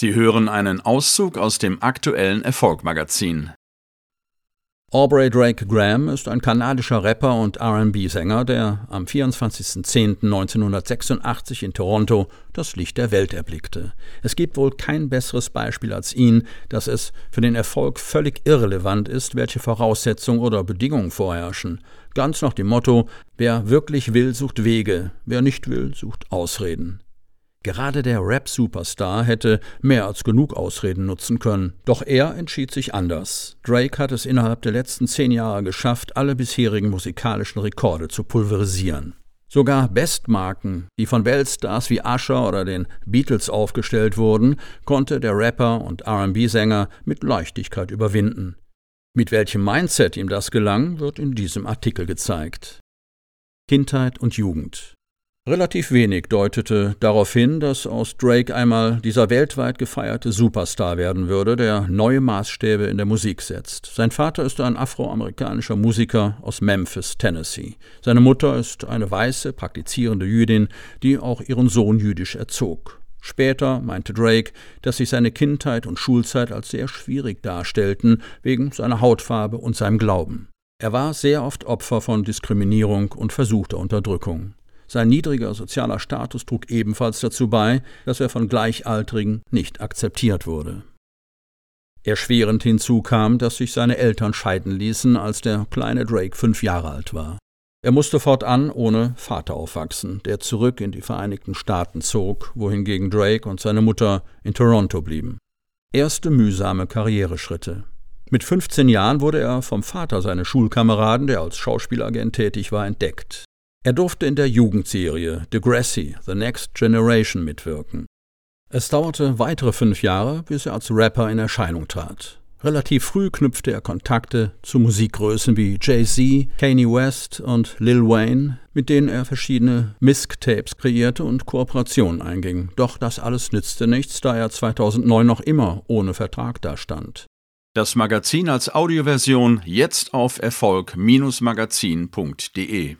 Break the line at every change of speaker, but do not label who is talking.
Sie hören einen Auszug aus dem aktuellen Erfolgmagazin.
Aubrey Drake Graham ist ein kanadischer Rapper und RB-Sänger, der am 24.10.1986 in Toronto das Licht der Welt erblickte. Es gibt wohl kein besseres Beispiel als ihn, dass es für den Erfolg völlig irrelevant ist, welche Voraussetzungen oder Bedingungen vorherrschen. Ganz nach dem Motto: Wer wirklich will, sucht Wege, wer nicht will, sucht Ausreden. Gerade der Rap-Superstar hätte mehr als genug Ausreden nutzen können. Doch er entschied sich anders. Drake hat es innerhalb der letzten zehn Jahre geschafft, alle bisherigen musikalischen Rekorde zu pulverisieren. Sogar Bestmarken, die von Weltstars wie Usher oder den Beatles aufgestellt wurden, konnte der Rapper und RB-Sänger mit Leichtigkeit überwinden. Mit welchem Mindset ihm das gelang, wird in diesem Artikel gezeigt. Kindheit und Jugend. Relativ wenig deutete darauf hin, dass aus Drake einmal dieser weltweit gefeierte Superstar werden würde, der neue Maßstäbe in der Musik setzt. Sein Vater ist ein afroamerikanischer Musiker aus Memphis, Tennessee. Seine Mutter ist eine weiße, praktizierende Jüdin, die auch ihren Sohn jüdisch erzog. Später meinte Drake, dass sich seine Kindheit und Schulzeit als sehr schwierig darstellten, wegen seiner Hautfarbe und seinem Glauben. Er war sehr oft Opfer von Diskriminierung und versuchter Unterdrückung. Sein niedriger sozialer Status trug ebenfalls dazu bei, dass er von Gleichaltrigen nicht akzeptiert wurde. Erschwerend hinzu kam, dass sich seine Eltern scheiden ließen, als der kleine Drake fünf Jahre alt war. Er musste fortan ohne Vater aufwachsen, der zurück in die Vereinigten Staaten zog, wohingegen Drake und seine Mutter in Toronto blieben. Erste mühsame Karriereschritte. Mit 15 Jahren wurde er vom Vater seines Schulkameraden, der als Schauspielagent tätig war, entdeckt. Er durfte in der Jugendserie Degrassi, The Next Generation mitwirken. Es dauerte weitere fünf Jahre, bis er als Rapper in Erscheinung trat. Relativ früh knüpfte er Kontakte zu Musikgrößen wie Jay-Z, Kanye West und Lil Wayne, mit denen er verschiedene Misk-Tapes kreierte und Kooperationen einging. Doch das alles nützte nichts, da er 2009 noch immer ohne Vertrag dastand.
Das Magazin als Audioversion jetzt auf Erfolg-magazin.de